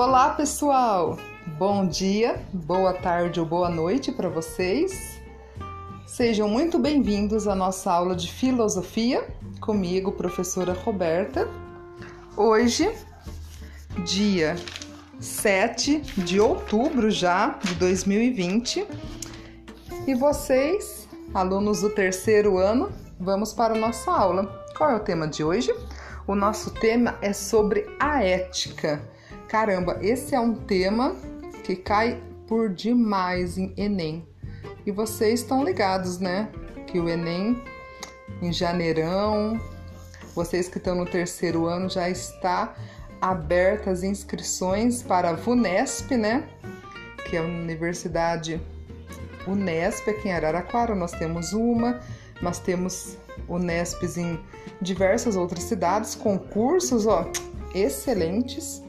Olá, pessoal! Bom dia, boa tarde ou boa noite para vocês. Sejam muito bem-vindos à nossa aula de filosofia comigo, professora Roberta. Hoje, dia 7 de outubro já de 2020, e vocês, alunos do terceiro ano, vamos para a nossa aula. Qual é o tema de hoje? O nosso tema é sobre a ética. Caramba, esse é um tema que cai por demais em Enem. E vocês estão ligados, né? Que o Enem em janeirão, vocês que estão no terceiro ano já está abertas inscrições para a VUNESP, né? Que é a Universidade Unesp aqui em Araraquara. Nós temos uma, nós temos Unesps em diversas outras cidades, concursos, ó, excelentes.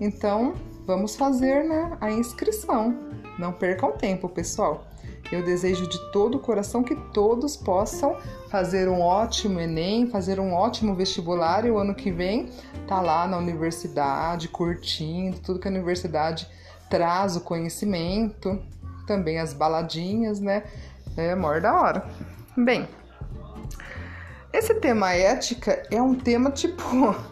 Então, vamos fazer né, a inscrição. Não percam tempo, pessoal. Eu desejo de todo o coração que todos possam fazer um ótimo Enem, fazer um ótimo vestibular e o ano que vem tá lá na universidade, curtindo tudo que a universidade traz, o conhecimento, também as baladinhas, né? É maior da hora. Bem, esse tema ética é um tema tipo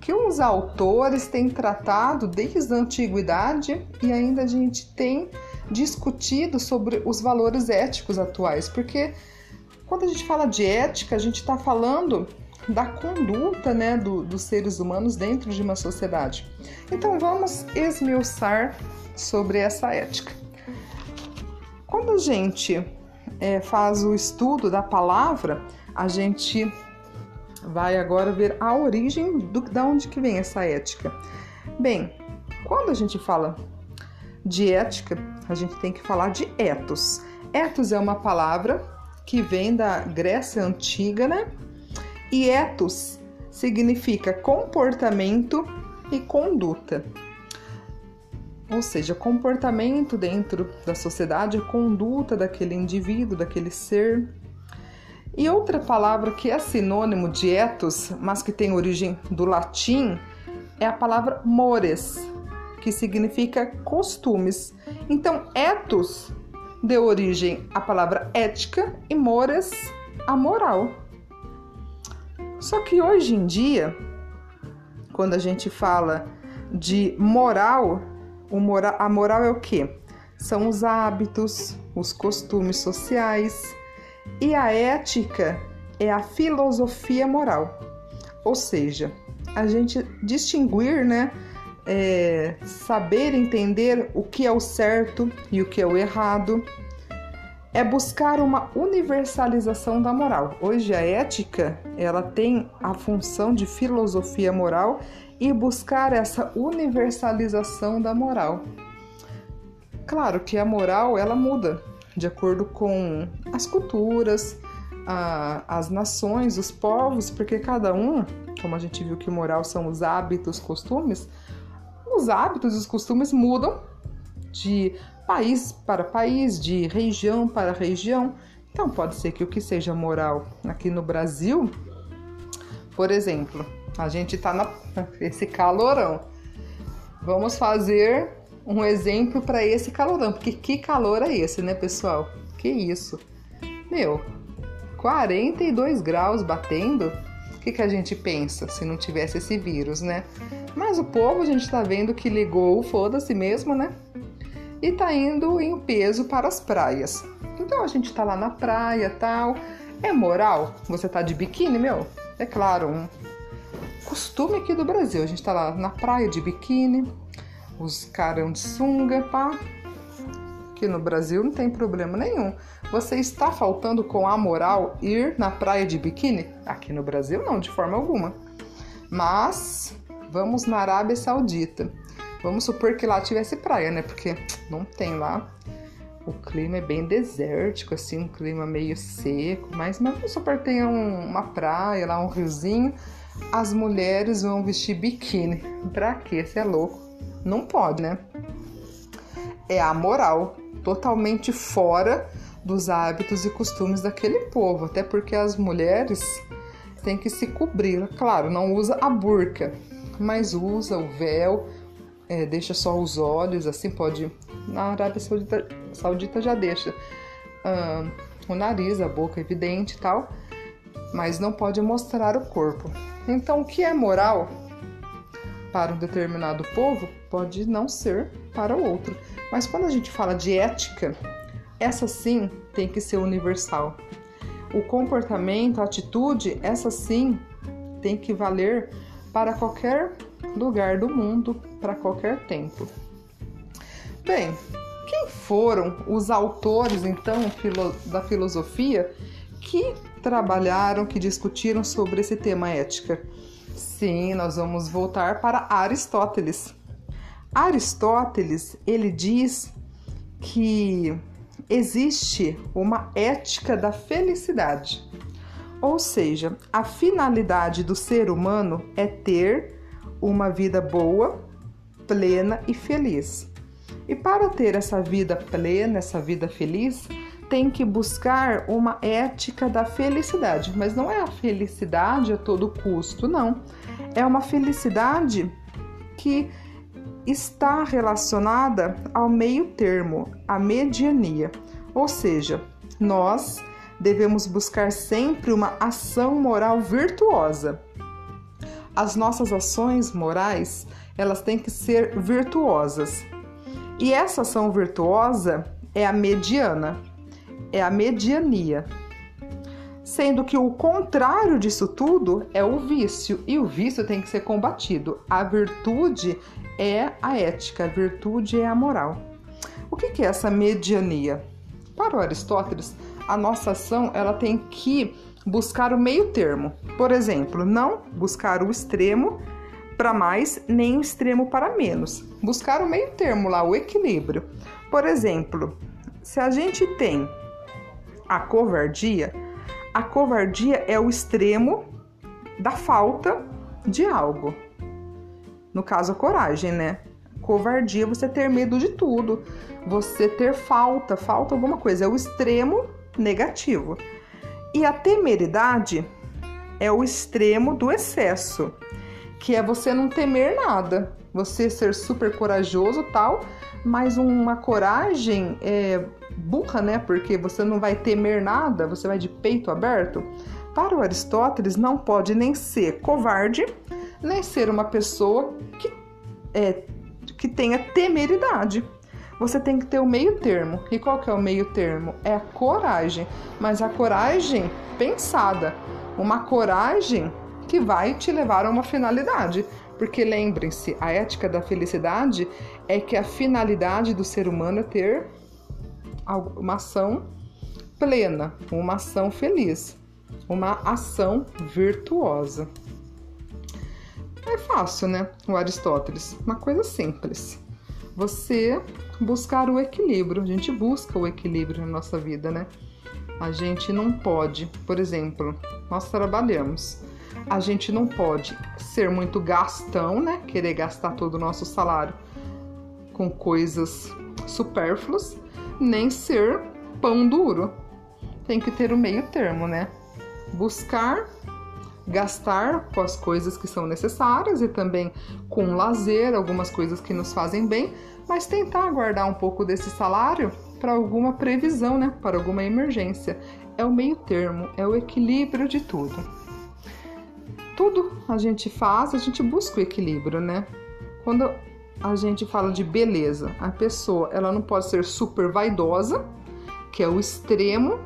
que os autores têm tratado desde a antiguidade e ainda a gente tem discutido sobre os valores éticos atuais, porque quando a gente fala de ética, a gente está falando da conduta né, do, dos seres humanos dentro de uma sociedade. Então vamos esmiuçar sobre essa ética. Quando a gente é, faz o estudo da palavra, a gente vai agora ver a origem do, da onde que vem essa ética. Bem, quando a gente fala de ética, a gente tem que falar de ethos. Ethos é uma palavra que vem da Grécia antiga, né? E ethos significa comportamento e conduta. Ou seja, comportamento dentro da sociedade, conduta daquele indivíduo, daquele ser. E outra palavra que é sinônimo de ethos, mas que tem origem do latim, é a palavra mores, que significa costumes. Então, ethos deu origem à palavra ética e mores a moral. Só que hoje em dia, quando a gente fala de moral, mora, a moral é o que? São os hábitos, os costumes sociais, e a ética é a filosofia moral, ou seja, a gente distinguir, né, é, saber entender o que é o certo e o que é o errado, é buscar uma universalização da moral. Hoje a ética ela tem a função de filosofia moral e buscar essa universalização da moral. Claro que a moral ela muda de acordo com as culturas, a, as nações, os povos, porque cada um, como a gente viu que moral são os hábitos, costumes, os hábitos e os costumes mudam de país para país, de região para região. Então pode ser que o que seja moral aqui no Brasil, por exemplo, a gente tá na esse calorão. Vamos fazer um exemplo para esse calorão, porque que calor é esse, né, pessoal? Que isso? Meu, 42 graus batendo. O que, que a gente pensa se não tivesse esse vírus, né? Mas o povo a gente tá vendo que ligou, foda-se mesmo, né? E tá indo em peso para as praias. Então a gente tá lá na praia tal. É moral? Você tá de biquíni, meu? É claro, um costume aqui do Brasil. A gente tá lá na praia de biquíni, os carão de sunga, pá. Que no Brasil não tem problema nenhum. Você está faltando com a moral ir na praia de biquíni? Aqui no Brasil não, de forma alguma. Mas vamos na Arábia Saudita. Vamos supor que lá tivesse praia, né? Porque não tem lá. O clima é bem desértico, assim, um clima meio seco, mas, mas vamos supor que tenha um, uma praia lá, um riozinho. As mulheres vão vestir biquíni. Pra quê? Você é louco? Não pode, né? É a moral, totalmente fora dos hábitos e costumes daquele povo, até porque as mulheres têm que se cobrir. Claro, não usa a burca, mas usa o véu, é, deixa só os olhos, assim pode. Na Arábia Saudita, Saudita já deixa uh, o nariz, a boca evidente e tal, mas não pode mostrar o corpo. Então, o que é moral para um determinado povo pode não ser para o outro. Mas quando a gente fala de ética, essa sim tem que ser universal. O comportamento, a atitude, essa sim tem que valer para qualquer lugar do mundo, para qualquer tempo. Bem, quem foram os autores então da filosofia que trabalharam, que discutiram sobre esse tema ética? Sim, nós vamos voltar para Aristóteles. Aristóteles, ele diz que existe uma ética da felicidade. Ou seja, a finalidade do ser humano é ter uma vida boa, plena e feliz. E para ter essa vida plena, essa vida feliz, tem que buscar uma ética da felicidade, mas não é a felicidade a todo custo, não. É uma felicidade que está relacionada ao meio termo, à mediania. Ou seja, nós devemos buscar sempre uma ação moral virtuosa. As nossas ações morais, elas têm que ser virtuosas. E essa ação virtuosa é a mediana, é a mediania. Sendo que o contrário disso tudo é o vício, e o vício tem que ser combatido. A virtude é a ética, a virtude é a moral. O que é essa mediania? Para o Aristóteles, a nossa ação ela tem que buscar o meio termo. Por exemplo, não buscar o extremo para mais nem o extremo para menos. Buscar o meio termo lá, o equilíbrio. Por exemplo, se a gente tem a covardia, a covardia é o extremo da falta de algo. No caso, a coragem, né? Covardia, você ter medo de tudo, você ter falta, falta alguma coisa, é o extremo negativo. E a temeridade é o extremo do excesso, que é você não temer nada, você ser super corajoso tal, mas uma coragem é, burra, né? Porque você não vai temer nada, você vai de peito aberto. Para o Aristóteles, não pode nem ser covarde, nem ser uma pessoa que é, que tenha temeridade. Você tem que ter o meio termo. E qual que é o meio termo? É a coragem, mas a coragem pensada, uma coragem que vai te levar a uma finalidade. Porque lembrem-se, a ética da felicidade é que a finalidade do ser humano é ter uma ação plena, uma ação feliz, uma ação virtuosa. É fácil, né? O Aristóteles, uma coisa simples. Você buscar o equilíbrio. A gente busca o equilíbrio na nossa vida, né? A gente não pode, por exemplo, nós trabalhamos. A gente não pode ser muito gastão, né? Querer gastar todo o nosso salário com coisas supérfluas, nem ser pão duro. Tem que ter o meio termo, né? Buscar gastar com as coisas que são necessárias e também com lazer, algumas coisas que nos fazem bem, mas tentar guardar um pouco desse salário para alguma previsão, né? Para alguma emergência. É o meio termo, é o equilíbrio de tudo. Tudo a gente faz, a gente busca o equilíbrio, né? Quando a gente fala de beleza, a pessoa ela não pode ser super vaidosa, que é o extremo,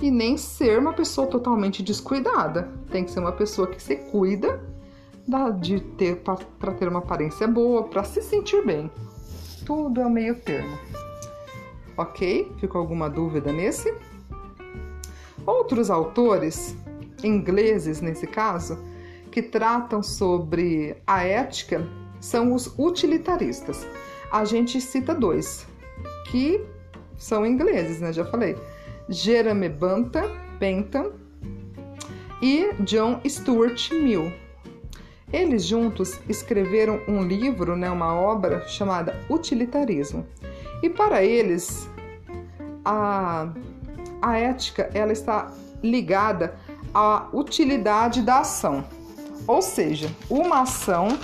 e nem ser uma pessoa totalmente descuidada. Tem que ser uma pessoa que se cuida de ter para ter uma aparência boa, para se sentir bem. Tudo é meio termo. Ok? Ficou alguma dúvida nesse? Outros autores, ingleses nesse caso, que tratam sobre a ética são os utilitaristas. A gente cita dois, que são ingleses, né? Já falei. Jeremy Bentham, Bentham e John Stuart Mill. Eles juntos escreveram um livro, né, uma obra chamada Utilitarismo. E para eles, a, a ética ela está ligada à utilidade da ação. Ou seja, uma ação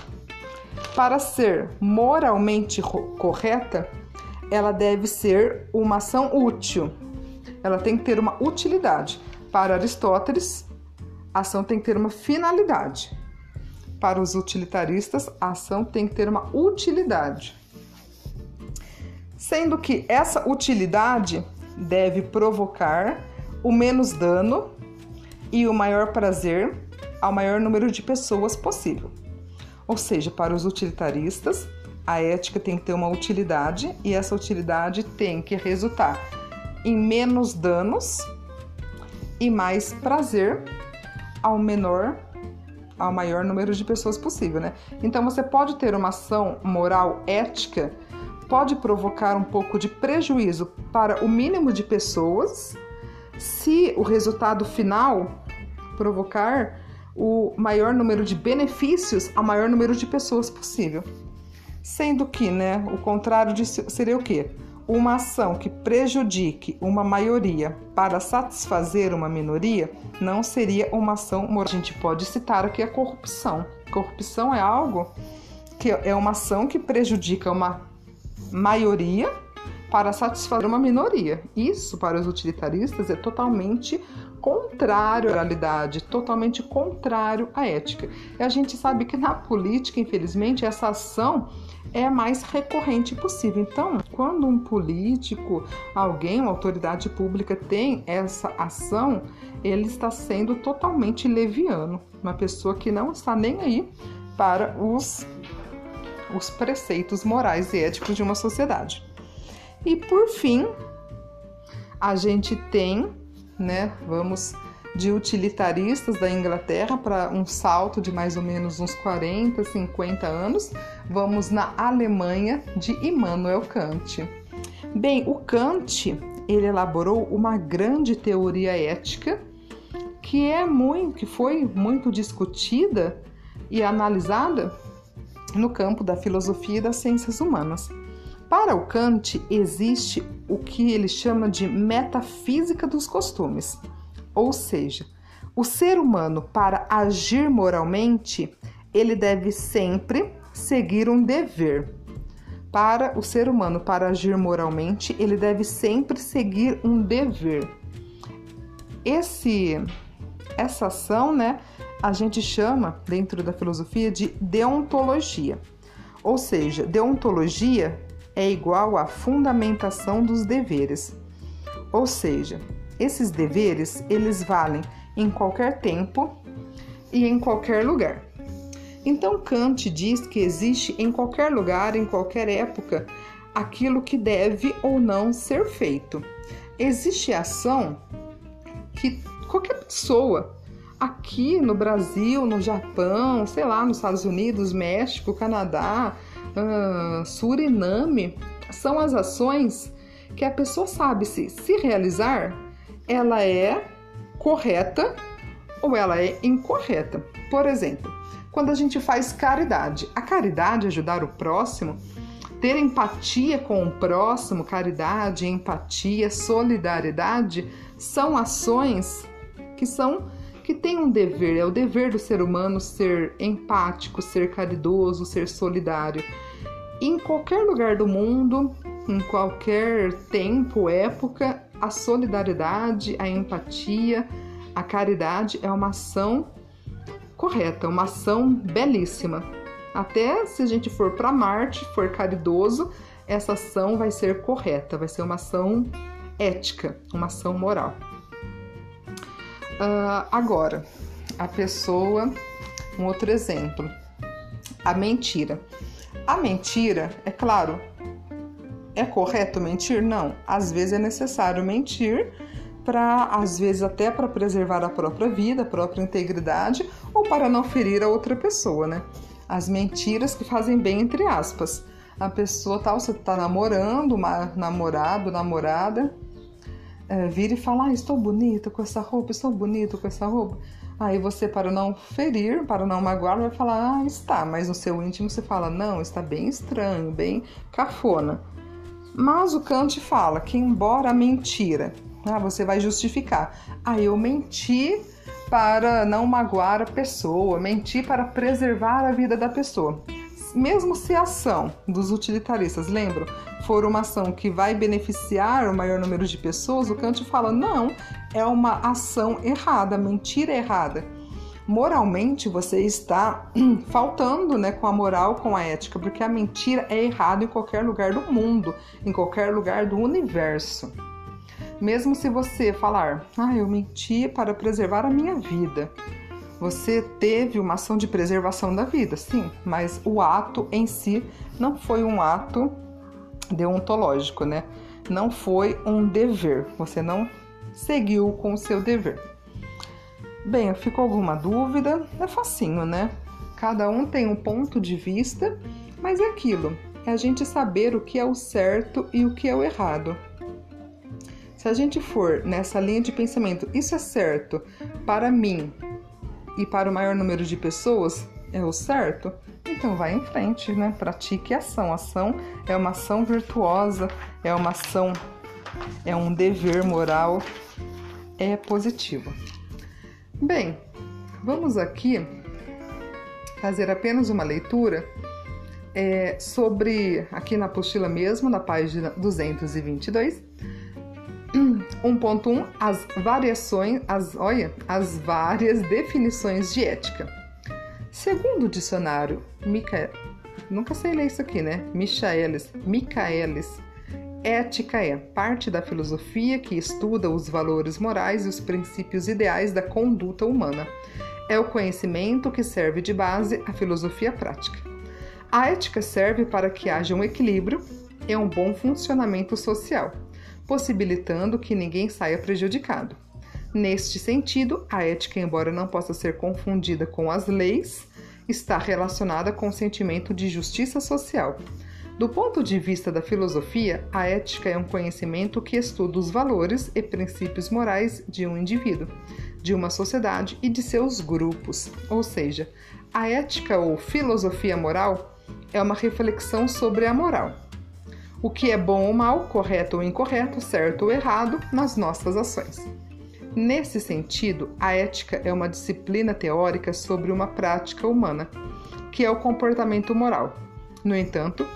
Para ser moralmente correta, ela deve ser uma ação útil. Ela tem que ter uma utilidade. Para Aristóteles, a ação tem que ter uma finalidade. Para os utilitaristas, a ação tem que ter uma utilidade. Sendo que essa utilidade deve provocar o menos dano e o maior prazer ao maior número de pessoas possível. Ou seja, para os utilitaristas, a ética tem que ter uma utilidade e essa utilidade tem que resultar em menos danos e mais prazer ao menor ao maior número de pessoas possível, né? Então você pode ter uma ação moral ética, pode provocar um pouco de prejuízo para o mínimo de pessoas, se o resultado final provocar o maior número de benefícios ao maior número de pessoas possível. Sendo que, né, o contrário disso seria o quê? Uma ação que prejudique uma maioria para satisfazer uma minoria não seria uma ação moral. A gente pode citar aqui a corrupção. Corrupção é algo que é uma ação que prejudica uma maioria para satisfazer uma minoria. Isso, para os utilitaristas, é totalmente contrário à moralidade, totalmente contrário à ética. E a gente sabe que na política, infelizmente, essa ação é mais recorrente possível. Então, quando um político, alguém, uma autoridade pública tem essa ação, ele está sendo totalmente leviano, uma pessoa que não está nem aí para os, os preceitos morais e éticos de uma sociedade. E por fim, a gente tem, né, vamos de utilitaristas da Inglaterra para um salto de mais ou menos uns 40, 50 anos, vamos na Alemanha de Immanuel Kant. Bem, o Kant, ele elaborou uma grande teoria ética que é muito, que foi muito discutida e analisada no campo da filosofia e das ciências humanas. Para o Kant, existe o que ele chama de metafísica dos costumes. Ou seja, o ser humano, para agir moralmente, ele deve sempre seguir um dever. Para o ser humano, para agir moralmente, ele deve sempre seguir um dever. Esse, essa ação, né, a gente chama dentro da filosofia de deontologia. Ou seja, deontologia é igual à fundamentação dos deveres. Ou seja, esses deveres, eles valem em qualquer tempo e em qualquer lugar. Então Kant diz que existe em qualquer lugar, em qualquer época, aquilo que deve ou não ser feito. Existe ação que qualquer pessoa aqui no Brasil, no Japão, sei lá, nos Estados Unidos, México, Canadá, uh, Suriname, são as ações que a pessoa sabe se se realizar ela é correta ou ela é incorreta. Por exemplo, quando a gente faz caridade, a caridade, ajudar o próximo, ter empatia com o próximo, caridade, empatia, solidariedade, são ações que são que têm um dever, é o dever do ser humano ser empático, ser caridoso, ser solidário. Em qualquer lugar do mundo, em qualquer tempo, época, a solidariedade, a empatia, a caridade é uma ação correta, uma ação belíssima. Até se a gente for para Marte, for caridoso, essa ação vai ser correta, vai ser uma ação ética, uma ação moral. Uh, agora, a pessoa, um outro exemplo, a mentira. A mentira, é claro, é correto mentir? Não. Às vezes é necessário mentir para, às vezes, até para preservar a própria vida, a própria integridade ou para não ferir a outra pessoa, né? As mentiras que fazem bem, entre aspas. A pessoa tal, você está namorando, uma namorado, namorada, é, vira e fala: ah, estou bonita com essa roupa, estou bonito com essa roupa. Aí você, para não ferir, para não magoar, vai falar: ah, está, mas no seu íntimo você fala: não, está bem estranho, bem cafona. Mas o Kant fala que, embora a mentira, ah, você vai justificar. Ah, eu menti para não magoar a pessoa, menti para preservar a vida da pessoa. mesmo se a ação dos utilitaristas, lembram, for uma ação que vai beneficiar o maior número de pessoas, o Kant fala: não, é uma ação errada, mentira errada. Moralmente você está faltando né, com a moral, com a ética, porque a mentira é errada em qualquer lugar do mundo, em qualquer lugar do universo. Mesmo se você falar, ah, eu menti para preservar a minha vida. Você teve uma ação de preservação da vida, sim, mas o ato em si não foi um ato deontológico, né? Não foi um dever. Você não seguiu com o seu dever. Bem, ficou alguma dúvida? É facinho, né? Cada um tem um ponto de vista, mas é aquilo, é a gente saber o que é o certo e o que é o errado. Se a gente for nessa linha de pensamento, isso é certo para mim e para o maior número de pessoas, é o certo, então vai em frente, né? Pratique ação. Ação é uma ação virtuosa, é uma ação, é um dever moral, é positivo. Bem, vamos aqui fazer apenas uma leitura é, sobre, aqui na apostila mesmo, na página 222, 1.1 as variações, as, olha, as várias definições de ética. Segundo o dicionário nunca sei ler isso aqui, né? Michaelis, Michaelis, ética é parte da filosofia que estuda os valores morais e os princípios ideais da conduta humana. É o conhecimento que serve de base à filosofia prática. A ética serve para que haja um equilíbrio e um bom funcionamento social possibilitando que ninguém saia prejudicado. Neste sentido, a ética, embora não possa ser confundida com as leis, está relacionada com o sentimento de justiça social. Do ponto de vista da filosofia, a ética é um conhecimento que estuda os valores e princípios morais de um indivíduo, de uma sociedade e de seus grupos. Ou seja, a ética ou filosofia moral é uma reflexão sobre a moral o que é bom ou mal, correto ou incorreto, certo ou errado nas nossas ações. Nesse sentido, a ética é uma disciplina teórica sobre uma prática humana, que é o comportamento moral. No entanto,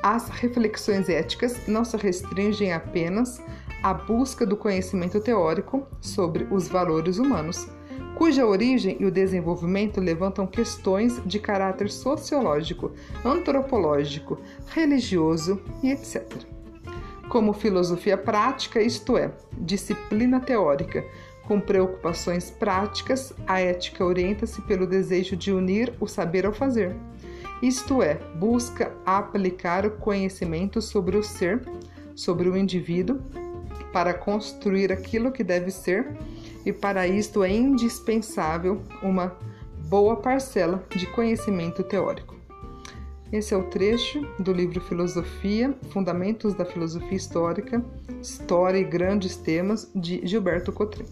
as reflexões éticas não se restringem apenas à busca do conhecimento teórico sobre os valores humanos, cuja origem e o desenvolvimento levantam questões de caráter sociológico, antropológico, religioso e etc. Como filosofia prática, isto é, disciplina teórica, com preocupações práticas, a ética orienta-se pelo desejo de unir o saber ao fazer. Isto é, busca aplicar o conhecimento sobre o ser, sobre o indivíduo, para construir aquilo que deve ser e para isto é indispensável uma boa parcela de conhecimento teórico. Esse é o trecho do livro Filosofia, Fundamentos da Filosofia Histórica, História e Grandes Temas, de Gilberto Cotrim.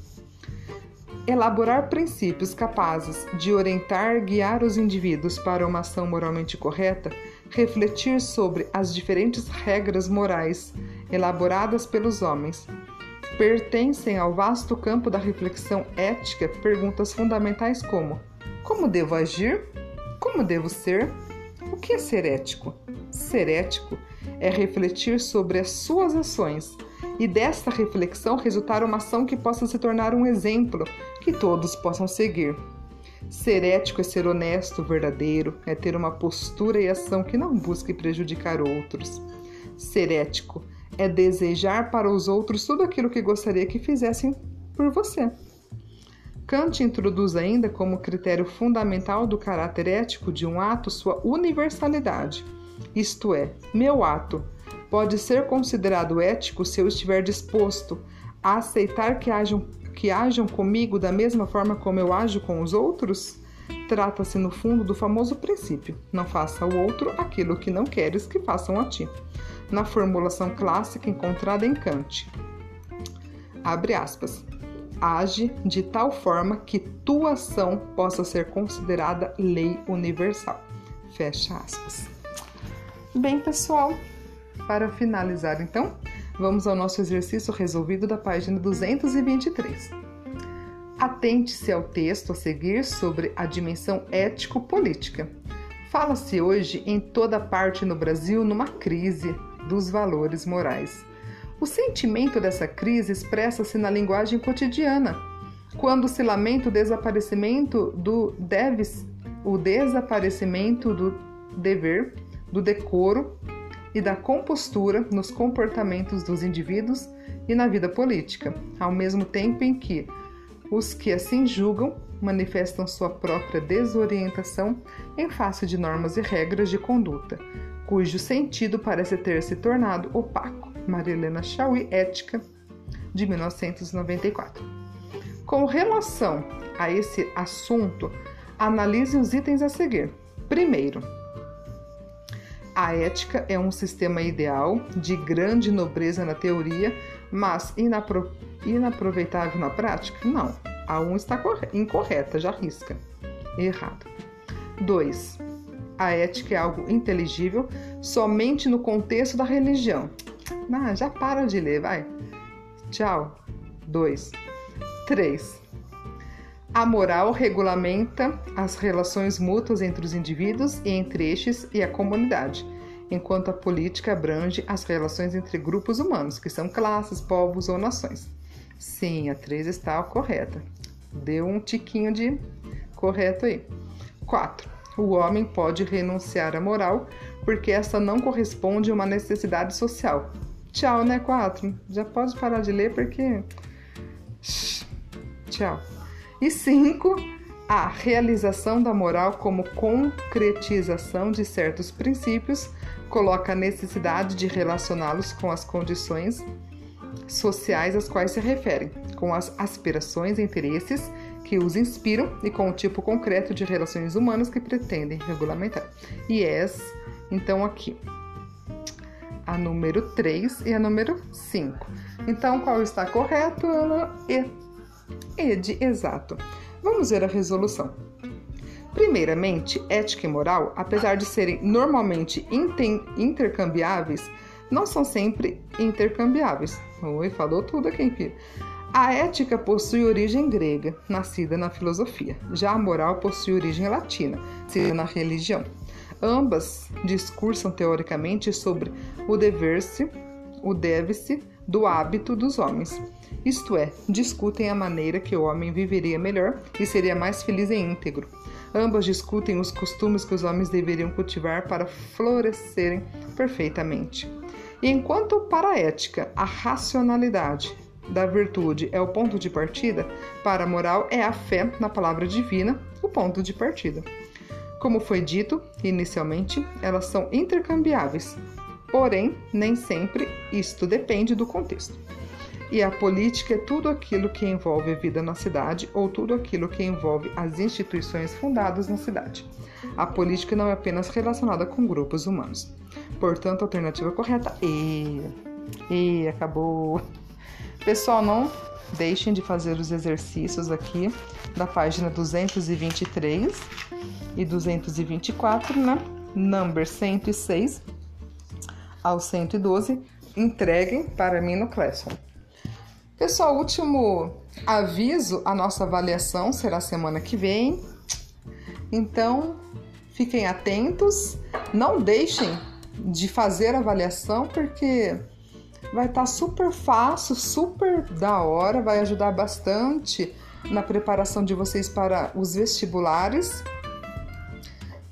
Elaborar princípios capazes de orientar guiar os indivíduos para uma ação moralmente correta, refletir sobre as diferentes regras morais elaboradas pelos homens, pertencem ao vasto campo da reflexão ética perguntas fundamentais como: como devo agir? Como devo ser? Que é ser ético? Ser ético é refletir sobre as suas ações e desta reflexão resultar uma ação que possa se tornar um exemplo que todos possam seguir. Ser ético é ser honesto, verdadeiro, é ter uma postura e ação que não busque prejudicar outros. Ser ético é desejar para os outros tudo aquilo que gostaria que fizessem por você. Kant introduz ainda como critério fundamental do caráter ético de um ato sua universalidade, isto é, meu ato pode ser considerado ético se eu estiver disposto a aceitar que hajam, que hajam comigo da mesma forma como eu ajo com os outros? Trata-se, no fundo, do famoso princípio: não faça ao outro aquilo que não queres que façam a ti na formulação clássica encontrada em Kant. Abre aspas. Age de tal forma que tua ação possa ser considerada lei universal. Fecha aspas. Bem, pessoal, para finalizar então, vamos ao nosso exercício resolvido da página 223. Atente-se ao texto a seguir sobre a dimensão ético-política Fala-se hoje em toda parte no Brasil numa crise dos valores morais. O sentimento dessa crise expressa-se na linguagem cotidiana, quando se lamenta o desaparecimento do o desaparecimento do dever, do decoro e da compostura nos comportamentos dos indivíduos e na vida política, ao mesmo tempo em que os que assim julgam manifestam sua própria desorientação em face de normas e regras de conduta, cujo sentido parece ter se tornado opaco. Marilena Chauí, Ética, de 1994. Com relação a esse assunto, analise os itens a seguir. Primeiro, a ética é um sistema ideal de grande nobreza na teoria, mas inapro inaproveitável na prática? Não. A 1 um está incorreta, já risca. Errado. 2. A ética é algo inteligível somente no contexto da religião. Ah, já para de ler, vai. Tchau. 2. 3. A moral regulamenta as relações mútuas entre os indivíduos e entre estes e a comunidade, enquanto a política abrange as relações entre grupos humanos, que são classes, povos ou nações. Sim, a 3 está correta. Deu um tiquinho de correto aí. 4. O homem pode renunciar à moral porque essa não corresponde a uma necessidade social. Tchau, né, 4? Já pode parar de ler porque. Tchau. E cinco, a realização da moral como concretização de certos princípios coloca a necessidade de relacioná-los com as condições sociais às quais se referem, com as aspirações e interesses que os inspiram e com o tipo concreto de relações humanas que pretendem regulamentar. E essa, então, aqui, a número 3 e a número 5. Então, qual está correto? E de exato. Vamos ver a resolução. Primeiramente, ética e moral, apesar de serem normalmente intercambiáveis, não são sempre intercambiáveis. Oi, falou tudo aqui, filho. A ética possui origem grega, nascida na filosofia. Já a moral possui origem latina, nascida na religião. Ambas discursam teoricamente sobre o dever-se, o deve-se do hábito dos homens. Isto é, discutem a maneira que o homem viveria melhor e seria mais feliz e íntegro. Ambas discutem os costumes que os homens deveriam cultivar para florescerem perfeitamente. E enquanto para a ética, a racionalidade da virtude é o ponto de partida, para a moral é a fé na palavra divina o ponto de partida. Como foi dito inicialmente, elas são intercambiáveis, porém, nem sempre isto depende do contexto. E a política é tudo aquilo que envolve a vida na cidade ou tudo aquilo que envolve as instituições fundadas na cidade. A política não é apenas relacionada com grupos humanos. Portanto, a alternativa correta é. E acabou. Pessoal, não deixem de fazer os exercícios aqui da página 223 e 224, né? Number 106 ao 112. Entreguem para mim no Classroom. Pessoal, último aviso: a nossa avaliação será semana que vem. Então, fiquem atentos, não deixem de fazer avaliação porque vai estar tá super fácil, super da hora, vai ajudar bastante na preparação de vocês para os vestibulares.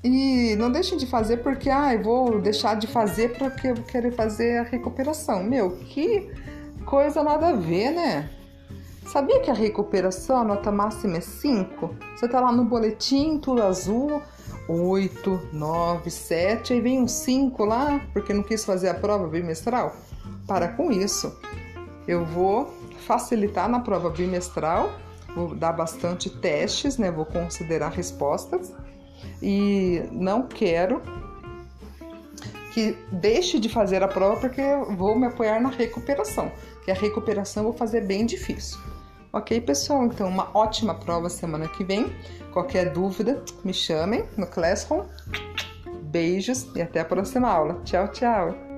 E não deixem de fazer porque, ah, eu vou deixar de fazer porque eu quero fazer a recuperação. Meu, que coisa nada a ver, né? Sabia que a recuperação, a nota máxima é 5? Você tá lá no boletim, tudo azul, 8, 9, 7, aí vem um 5 lá, porque não quis fazer a prova bimestral? Para com isso. Eu vou facilitar na prova bimestral, vou dar bastante testes, né? Vou considerar respostas e não quero que deixe de fazer a prova porque eu vou me apoiar na recuperação, que a recuperação eu vou fazer bem difícil. Ok, pessoal? Então, uma ótima prova semana que vem. Qualquer dúvida, me chamem no Classroom. Beijos e até a próxima aula. Tchau, tchau!